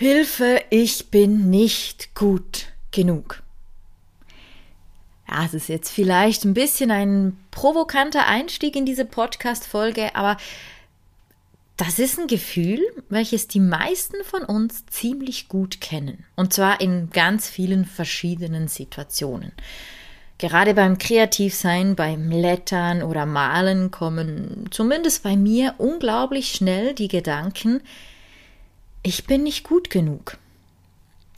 Hilfe, ich bin nicht gut genug. Ja, es ist jetzt vielleicht ein bisschen ein provokanter Einstieg in diese Podcast-Folge, aber das ist ein Gefühl, welches die meisten von uns ziemlich gut kennen. Und zwar in ganz vielen verschiedenen Situationen. Gerade beim Kreativsein, beim Lettern oder Malen kommen zumindest bei mir unglaublich schnell die Gedanken, ich bin nicht gut genug.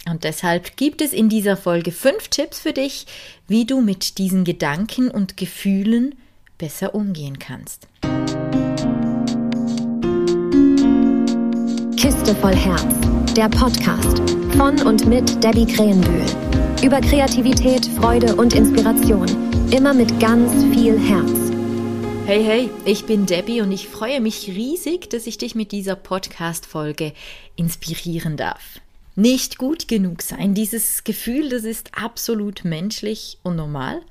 Und deshalb gibt es in dieser Folge fünf Tipps für dich, wie du mit diesen Gedanken und Gefühlen besser umgehen kannst. Kiste voll Herz, der Podcast von und mit Debbie Krähenbühl. Über Kreativität, Freude und Inspiration. Immer mit ganz viel Herz. Hey, hey, ich bin Debbie und ich freue mich riesig, dass ich dich mit dieser Podcast-Folge inspirieren darf. Nicht gut genug sein, dieses Gefühl, das ist absolut menschlich und normal.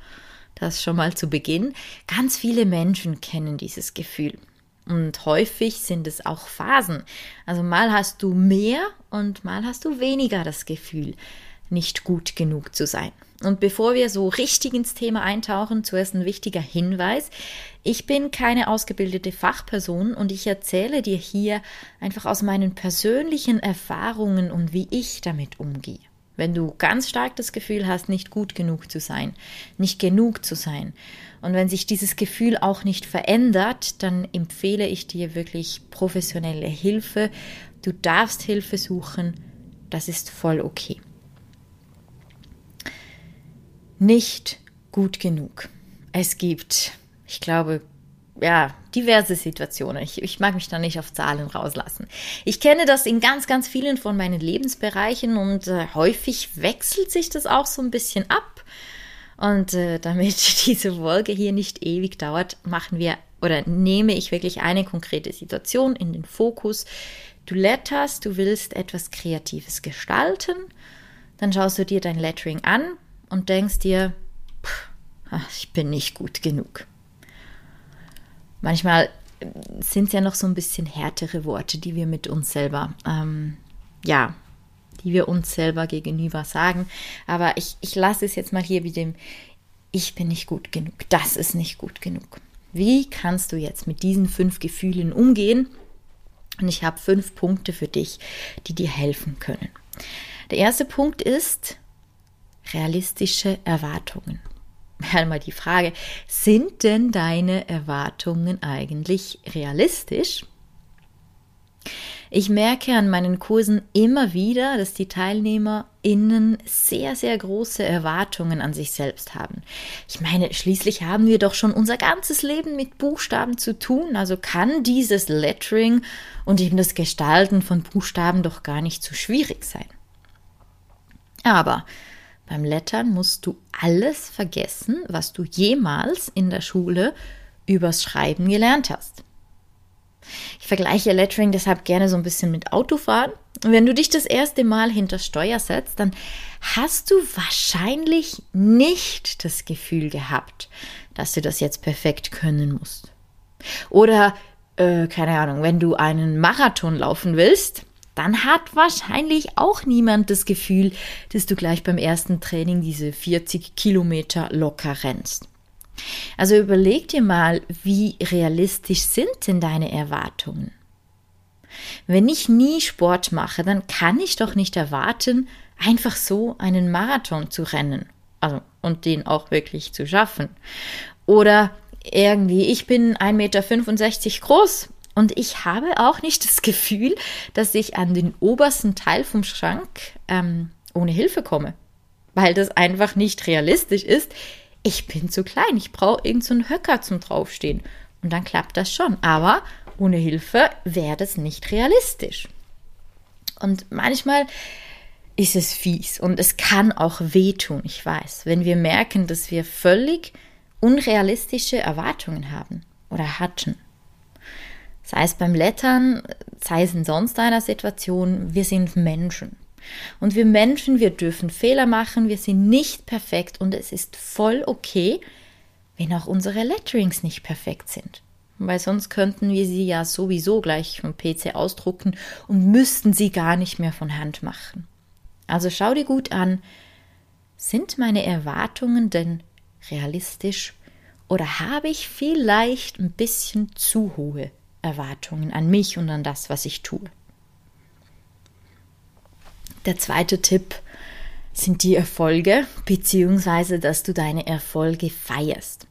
Das schon mal zu Beginn. Ganz viele Menschen kennen dieses Gefühl. Und häufig sind es auch Phasen. Also mal hast du mehr und mal hast du weniger das Gefühl, nicht gut genug zu sein. Und bevor wir so richtig ins Thema eintauchen, zuerst ein wichtiger Hinweis. Ich bin keine ausgebildete Fachperson und ich erzähle dir hier einfach aus meinen persönlichen Erfahrungen und wie ich damit umgehe. Wenn du ganz stark das Gefühl hast, nicht gut genug zu sein, nicht genug zu sein, und wenn sich dieses Gefühl auch nicht verändert, dann empfehle ich dir wirklich professionelle Hilfe. Du darfst Hilfe suchen, das ist voll okay nicht gut genug. Es gibt, ich glaube, ja, diverse Situationen. Ich, ich, mag mich da nicht auf Zahlen rauslassen. Ich kenne das in ganz, ganz vielen von meinen Lebensbereichen und äh, häufig wechselt sich das auch so ein bisschen ab. Und äh, damit diese Folge hier nicht ewig dauert, machen wir oder nehme ich wirklich eine konkrete Situation in den Fokus. Du letterst, du willst etwas Kreatives gestalten, dann schaust du dir dein Lettering an, und denkst dir, pff, ich bin nicht gut genug. Manchmal sind es ja noch so ein bisschen härtere Worte, die wir mit uns selber, ähm, ja, die wir uns selber gegenüber sagen. Aber ich, ich lasse es jetzt mal hier wie dem, ich bin nicht gut genug, das ist nicht gut genug. Wie kannst du jetzt mit diesen fünf Gefühlen umgehen? Und ich habe fünf Punkte für dich, die dir helfen können. Der erste Punkt ist, realistische Erwartungen. Einmal die Frage, sind denn deine Erwartungen eigentlich realistisch? Ich merke an meinen Kursen immer wieder, dass die TeilnehmerInnen sehr, sehr große Erwartungen an sich selbst haben. Ich meine, schließlich haben wir doch schon unser ganzes Leben mit Buchstaben zu tun, also kann dieses Lettering und eben das Gestalten von Buchstaben doch gar nicht so schwierig sein. Aber beim Lettern musst du alles vergessen, was du jemals in der Schule übers Schreiben gelernt hast. Ich vergleiche Lettering deshalb gerne so ein bisschen mit Autofahren. wenn du dich das erste Mal hinter Steuer setzt, dann hast du wahrscheinlich nicht das Gefühl gehabt, dass du das jetzt perfekt können musst. Oder, äh, keine Ahnung, wenn du einen Marathon laufen willst, dann hat wahrscheinlich auch niemand das Gefühl, dass du gleich beim ersten Training diese 40 Kilometer locker rennst. Also überleg dir mal, wie realistisch sind denn deine Erwartungen? Wenn ich nie Sport mache, dann kann ich doch nicht erwarten, einfach so einen Marathon zu rennen. Also, und den auch wirklich zu schaffen. Oder irgendwie, ich bin 1,65 Meter groß und ich habe auch nicht das Gefühl, dass ich an den obersten Teil vom Schrank ähm, ohne Hilfe komme, weil das einfach nicht realistisch ist. Ich bin zu klein, ich brauche irgendeinen so Höcker zum Draufstehen. Und dann klappt das schon. Aber ohne Hilfe wäre das nicht realistisch. Und manchmal ist es fies und es kann auch wehtun, ich weiß, wenn wir merken, dass wir völlig unrealistische Erwartungen haben oder hatten. Sei es beim Lettern, sei es in sonst einer Situation, wir sind Menschen. Und wir Menschen, wir dürfen Fehler machen, wir sind nicht perfekt und es ist voll okay, wenn auch unsere Letterings nicht perfekt sind. weil sonst könnten wir sie ja sowieso gleich vom PC ausdrucken und müssten sie gar nicht mehr von Hand machen. Also schau dir gut an, sind meine Erwartungen denn realistisch oder habe ich vielleicht ein bisschen zu hohe Erwartungen an mich und an das, was ich tue? Der zweite Tipp sind die Erfolge, beziehungsweise dass du deine Erfolge feierst.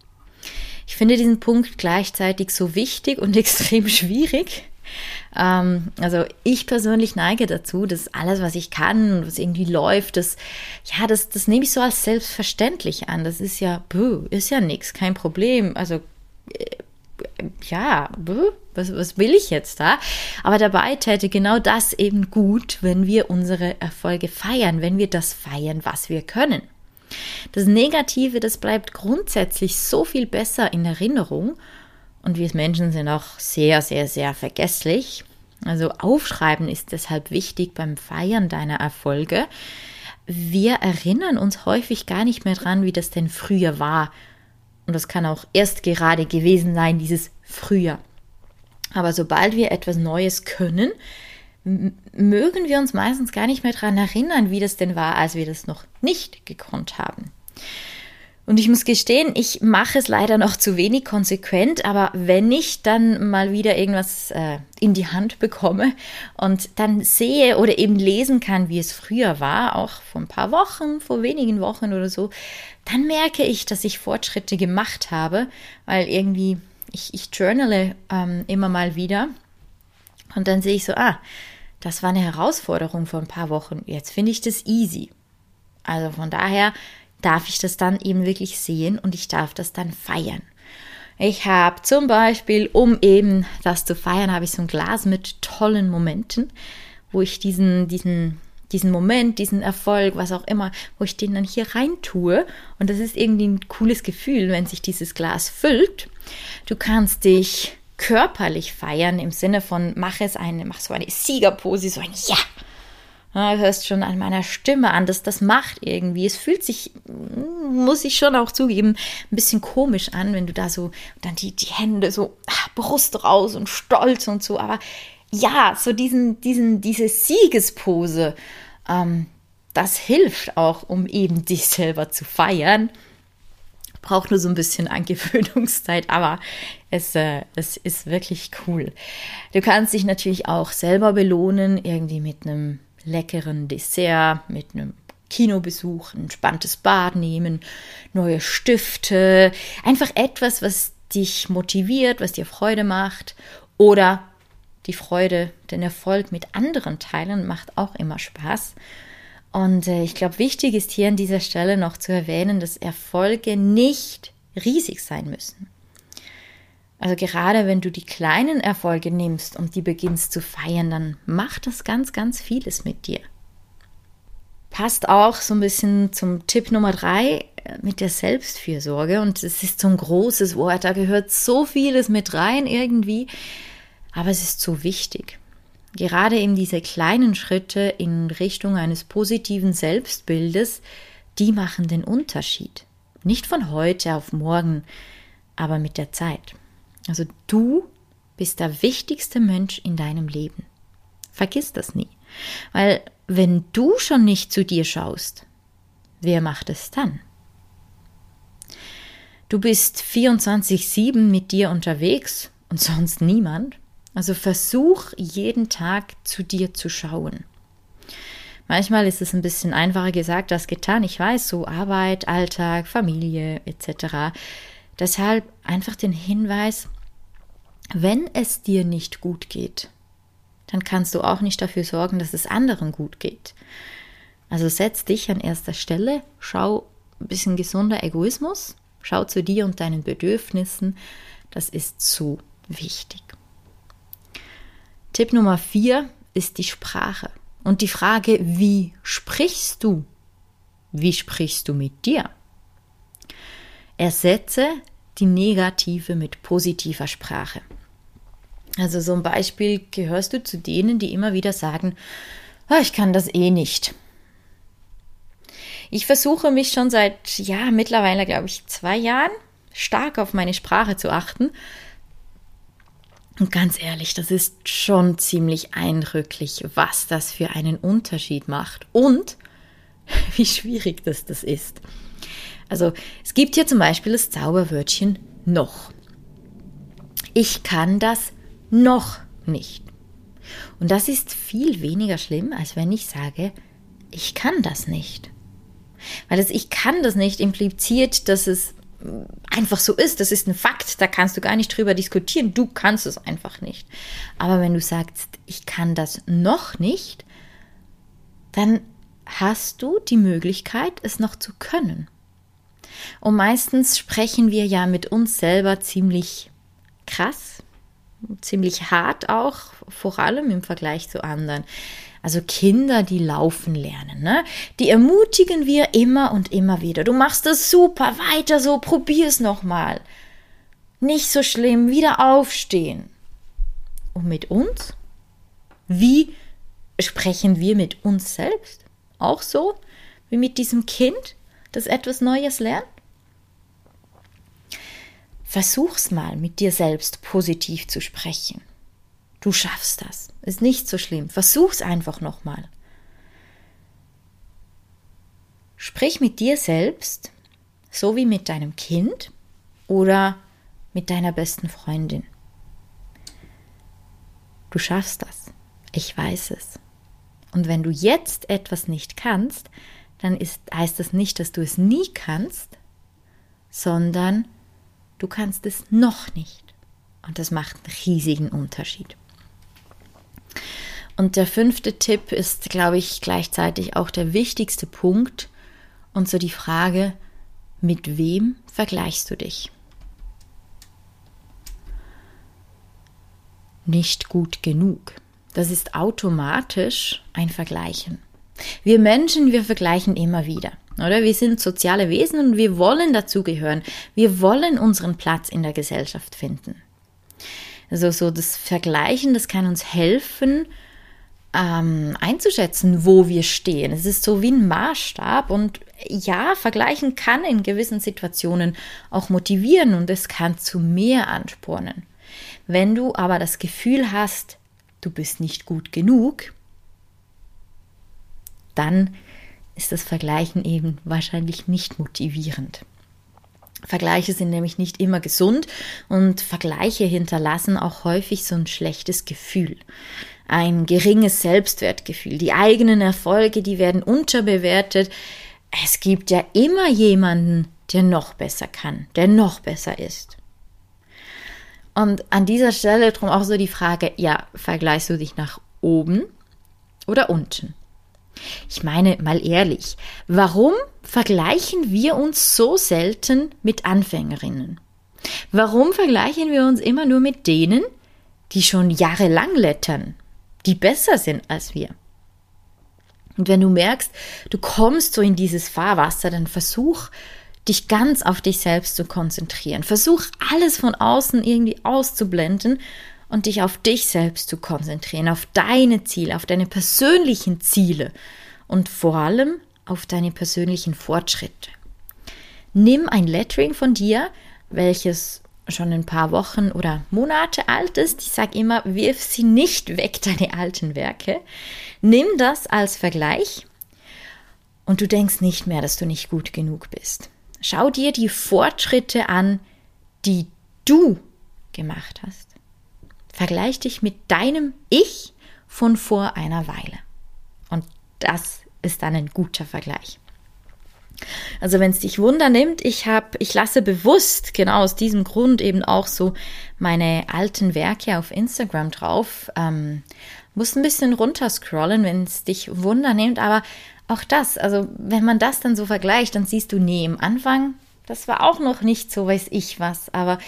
Ich finde diesen Punkt gleichzeitig so wichtig und extrem schwierig. Ähm, also ich persönlich neige dazu, dass alles, was ich kann, was irgendwie läuft, das, ja, das, das nehme ich so als selbstverständlich an. Das ist ja, ist ja nichts, kein Problem. Also äh, ja, was, was will ich jetzt da? Aber dabei täte genau das eben gut, wenn wir unsere Erfolge feiern, wenn wir das feiern, was wir können. Das Negative, das bleibt grundsätzlich so viel besser in Erinnerung und wir Menschen sind auch sehr, sehr, sehr vergesslich. Also aufschreiben ist deshalb wichtig beim Feiern deiner Erfolge. Wir erinnern uns häufig gar nicht mehr dran, wie das denn früher war und das kann auch erst gerade gewesen sein, dieses früher. Aber sobald wir etwas Neues können, mögen wir uns meistens gar nicht mehr daran erinnern, wie das denn war, als wir das noch nicht gekonnt haben. Und ich muss gestehen, ich mache es leider noch zu wenig konsequent, aber wenn ich dann mal wieder irgendwas äh, in die Hand bekomme und dann sehe oder eben lesen kann, wie es früher war, auch vor ein paar Wochen, vor wenigen Wochen oder so, dann merke ich, dass ich Fortschritte gemacht habe, weil irgendwie ich, ich journale ähm, immer mal wieder und dann sehe ich so, ah, das war eine Herausforderung vor ein paar Wochen, jetzt finde ich das easy. Also von daher darf ich das dann eben wirklich sehen und ich darf das dann feiern. Ich habe zum Beispiel, um eben das zu feiern, habe ich so ein Glas mit tollen Momenten, wo ich diesen, diesen, diesen Moment, diesen Erfolg, was auch immer, wo ich den dann hier rein tue. Und das ist irgendwie ein cooles Gefühl, wenn sich dieses Glas füllt. Du kannst dich körperlich feiern im Sinne von mach es eine, mach so eine Siegerpose, so ein Ja, ja, du hörst schon an meiner Stimme an, dass das macht irgendwie. Es fühlt sich, muss ich schon auch zugeben, ein bisschen komisch an, wenn du da so dann die, die Hände so ach, Brust raus und stolz und so. Aber ja, so diesen, diesen, diese Siegespose, ähm, das hilft auch, um eben dich selber zu feiern. Braucht nur so ein bisschen Angewöhnungszeit, aber es, äh, es ist wirklich cool. Du kannst dich natürlich auch selber belohnen, irgendwie mit einem leckeren Dessert, mit einem Kinobesuch, ein entspanntes Bad nehmen, neue Stifte, einfach etwas, was dich motiviert, was dir Freude macht oder die Freude, den Erfolg mit anderen teilen macht auch immer Spaß. Und äh, ich glaube, wichtig ist hier an dieser Stelle noch zu erwähnen, dass Erfolge nicht riesig sein müssen. Also gerade wenn du die kleinen Erfolge nimmst und die beginnst zu feiern, dann macht das ganz, ganz vieles mit dir. Passt auch so ein bisschen zum Tipp Nummer drei äh, mit der Selbstfürsorge. Und es ist so ein großes Wort, da gehört so vieles mit rein irgendwie, aber es ist so wichtig. Gerade eben diese kleinen Schritte in Richtung eines positiven Selbstbildes, die machen den Unterschied. Nicht von heute auf morgen, aber mit der Zeit. Also du bist der wichtigste Mensch in deinem Leben. Vergiss das nie. Weil wenn du schon nicht zu dir schaust, wer macht es dann? Du bist 24-7 mit dir unterwegs und sonst niemand. Also versuch jeden Tag zu dir zu schauen. Manchmal ist es ein bisschen einfacher gesagt als getan. Ich weiß, so Arbeit, Alltag, Familie etc. Deshalb einfach den Hinweis, wenn es dir nicht gut geht, dann kannst du auch nicht dafür sorgen, dass es anderen gut geht. Also setz dich an erster Stelle, schau ein bisschen gesunder Egoismus, schau zu dir und deinen Bedürfnissen. Das ist so wichtig. Tipp Nummer vier ist die Sprache. Und die Frage, wie sprichst du? Wie sprichst du mit dir? Ersetze die negative mit positiver Sprache. Also so ein Beispiel gehörst du zu denen, die immer wieder sagen, oh, ich kann das eh nicht. Ich versuche mich schon seit, ja, mittlerweile glaube ich zwei Jahren stark auf meine Sprache zu achten. Und ganz ehrlich, das ist schon ziemlich eindrücklich, was das für einen Unterschied macht und wie schwierig das, das ist. Also es gibt hier zum Beispiel das Zauberwörtchen noch. Ich kann das noch nicht. Und das ist viel weniger schlimm, als wenn ich sage, ich kann das nicht. Weil das Ich kann das nicht impliziert, dass es einfach so ist. Das ist ein Fakt, da kannst du gar nicht drüber diskutieren. Du kannst es einfach nicht. Aber wenn du sagst, ich kann das noch nicht, dann hast du die Möglichkeit, es noch zu können. Und meistens sprechen wir ja mit uns selber ziemlich krass, ziemlich hart auch, vor allem im Vergleich zu anderen. Also Kinder, die laufen lernen, ne? Die ermutigen wir immer und immer wieder. Du machst das super, weiter so, probier's nochmal. Nicht so schlimm, wieder aufstehen. Und mit uns? Wie sprechen wir mit uns selbst? Auch so wie mit diesem Kind, das etwas Neues lernt? Versuch's mal mit dir selbst positiv zu sprechen. Du schaffst das. Ist nicht so schlimm. Versuch's einfach nochmal. Sprich mit dir selbst, so wie mit deinem Kind oder mit deiner besten Freundin. Du schaffst das. Ich weiß es. Und wenn du jetzt etwas nicht kannst, dann ist, heißt das nicht, dass du es nie kannst, sondern Du kannst es noch nicht. Und das macht einen riesigen Unterschied. Und der fünfte Tipp ist, glaube ich, gleichzeitig auch der wichtigste Punkt. Und so die Frage, mit wem vergleichst du dich? Nicht gut genug. Das ist automatisch ein Vergleichen. Wir Menschen, wir vergleichen immer wieder. Oder wir sind soziale Wesen und wir wollen dazugehören. Wir wollen unseren Platz in der Gesellschaft finden. Also so das Vergleichen, das kann uns helfen, ähm, einzuschätzen, wo wir stehen. Es ist so wie ein Maßstab und ja, vergleichen kann in gewissen Situationen auch motivieren und es kann zu mehr anspornen. Wenn du aber das Gefühl hast, du bist nicht gut genug, dann ist das Vergleichen eben wahrscheinlich nicht motivierend. Vergleiche sind nämlich nicht immer gesund und Vergleiche hinterlassen auch häufig so ein schlechtes Gefühl. Ein geringes Selbstwertgefühl. Die eigenen Erfolge, die werden unterbewertet. Es gibt ja immer jemanden, der noch besser kann, der noch besser ist. Und an dieser Stelle drum auch so die Frage, ja, vergleichst du dich nach oben oder unten? Ich meine mal ehrlich, warum vergleichen wir uns so selten mit Anfängerinnen? Warum vergleichen wir uns immer nur mit denen, die schon jahrelang lettern, die besser sind als wir? Und wenn du merkst, du kommst so in dieses Fahrwasser, dann versuch, dich ganz auf dich selbst zu konzentrieren. Versuch alles von außen irgendwie auszublenden und dich auf dich selbst zu konzentrieren, auf deine Ziele, auf deine persönlichen Ziele und vor allem auf deine persönlichen Fortschritte. Nimm ein Lettering von dir, welches schon ein paar Wochen oder Monate alt ist. Ich sage immer, wirf sie nicht weg, deine alten Werke. Nimm das als Vergleich und du denkst nicht mehr, dass du nicht gut genug bist. Schau dir die Fortschritte an, die du gemacht hast. Vergleich dich mit deinem Ich von vor einer Weile. Und das ist dann ein guter Vergleich. Also wenn es dich Wunder nimmt, ich habe, ich lasse bewusst genau aus diesem Grund eben auch so meine alten Werke auf Instagram drauf. Ähm, muss ein bisschen runterscrollen, wenn es dich Wunder nimmt, aber auch das, also wenn man das dann so vergleicht, dann siehst du, nee, im Anfang, das war auch noch nicht so, weiß ich was, aber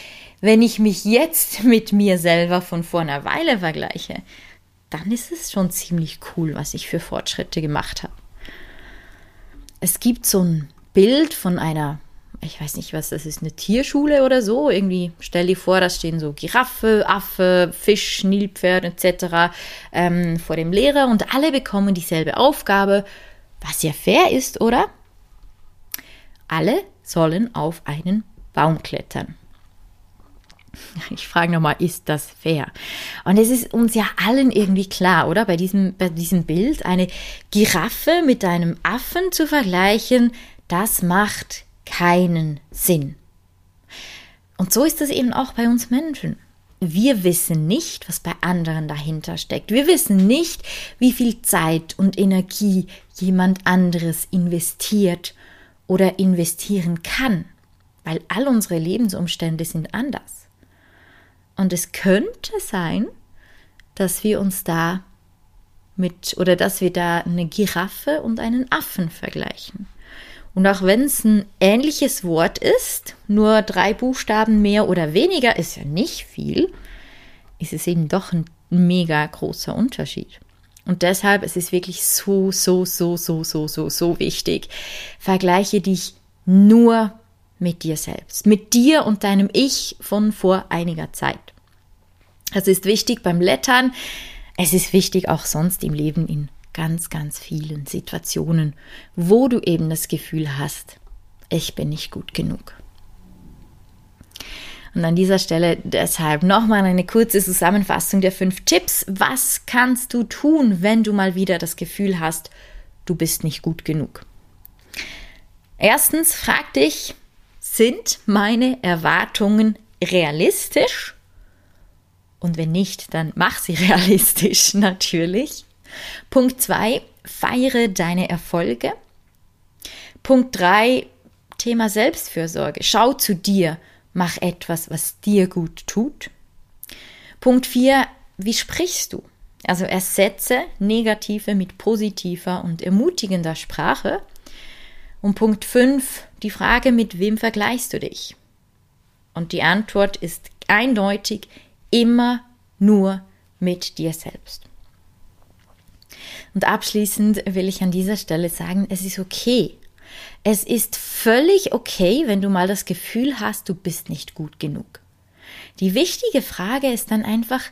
wenn ich mich jetzt mit mir selber von vor einer Weile vergleiche, dann ist es schon ziemlich cool, was ich für Fortschritte gemacht habe. Es gibt so ein Bild von einer, ich weiß nicht, was das ist, eine Tierschule oder so. Irgendwie stell dir vor, da stehen so Giraffe, Affe, Fisch, Nilpferd etc. Ähm, vor dem Lehrer und alle bekommen dieselbe Aufgabe, was ja fair ist, oder? Alle sollen auf einen Baum klettern. Ich frage nochmal, ist das fair? Und es ist uns ja allen irgendwie klar, oder? Bei diesem, bei diesem Bild, eine Giraffe mit einem Affen zu vergleichen, das macht keinen Sinn. Und so ist es eben auch bei uns Menschen. Wir wissen nicht, was bei anderen dahinter steckt. Wir wissen nicht, wie viel Zeit und Energie jemand anderes investiert oder investieren kann, weil all unsere Lebensumstände sind anders. Und es könnte sein, dass wir uns da mit oder dass wir da eine Giraffe und einen Affen vergleichen. Und auch wenn es ein ähnliches Wort ist, nur drei Buchstaben mehr oder weniger ist ja nicht viel, ist es eben doch ein mega großer Unterschied. Und deshalb ist es wirklich so, so, so, so, so, so, so wichtig. Vergleiche dich nur mit dir selbst, mit dir und deinem Ich von vor einiger Zeit. Es ist wichtig beim Lettern, es ist wichtig auch sonst im Leben in ganz, ganz vielen Situationen, wo du eben das Gefühl hast, ich bin nicht gut genug. Und an dieser Stelle deshalb nochmal eine kurze Zusammenfassung der fünf Tipps. Was kannst du tun, wenn du mal wieder das Gefühl hast, du bist nicht gut genug? Erstens, frag dich, sind meine Erwartungen realistisch? Und wenn nicht, dann mach sie realistisch natürlich. Punkt 2, feiere deine Erfolge. Punkt 3, Thema Selbstfürsorge. Schau zu dir, mach etwas, was dir gut tut. Punkt 4, wie sprichst du? Also ersetze negative mit positiver und ermutigender Sprache. Und Punkt 5, die Frage, mit wem vergleichst du dich? Und die Antwort ist eindeutig immer nur mit dir selbst. Und abschließend will ich an dieser Stelle sagen, es ist okay. Es ist völlig okay, wenn du mal das Gefühl hast, du bist nicht gut genug. Die wichtige Frage ist dann einfach,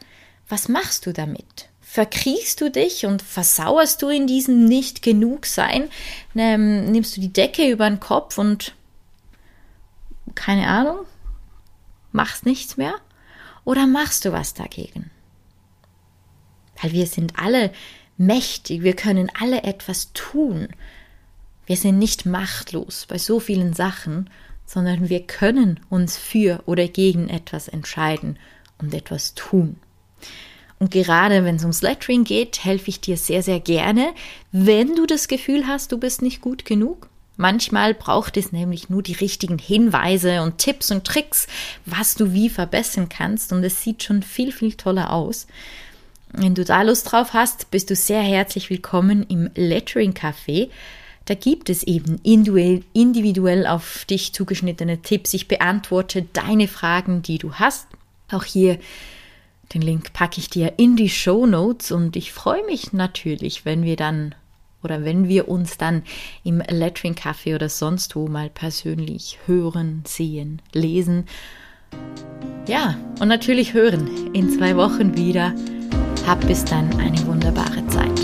was machst du damit? Verkriechst du dich und versauerst du in diesem nicht genug sein? Ähm, nimmst du die Decke über den Kopf und keine Ahnung, machst nichts mehr? Oder machst du was dagegen? Weil wir sind alle mächtig, wir können alle etwas tun. Wir sind nicht machtlos bei so vielen Sachen, sondern wir können uns für oder gegen etwas entscheiden und etwas tun. Und gerade wenn es ums Lettering geht, helfe ich dir sehr, sehr gerne, wenn du das Gefühl hast, du bist nicht gut genug. Manchmal braucht es nämlich nur die richtigen Hinweise und Tipps und Tricks, was du wie verbessern kannst. Und es sieht schon viel, viel toller aus. Wenn du da Lust drauf hast, bist du sehr herzlich willkommen im Lettering Café. Da gibt es eben individuell auf dich zugeschnittene Tipps. Ich beantworte deine Fragen, die du hast. Auch hier den Link packe ich dir in die Show Notes und ich freue mich natürlich, wenn wir dann oder wenn wir uns dann im Lettering Café oder sonst wo mal persönlich hören, sehen, lesen. Ja, und natürlich hören in zwei Wochen wieder. Hab bis dann eine wunderbare Zeit.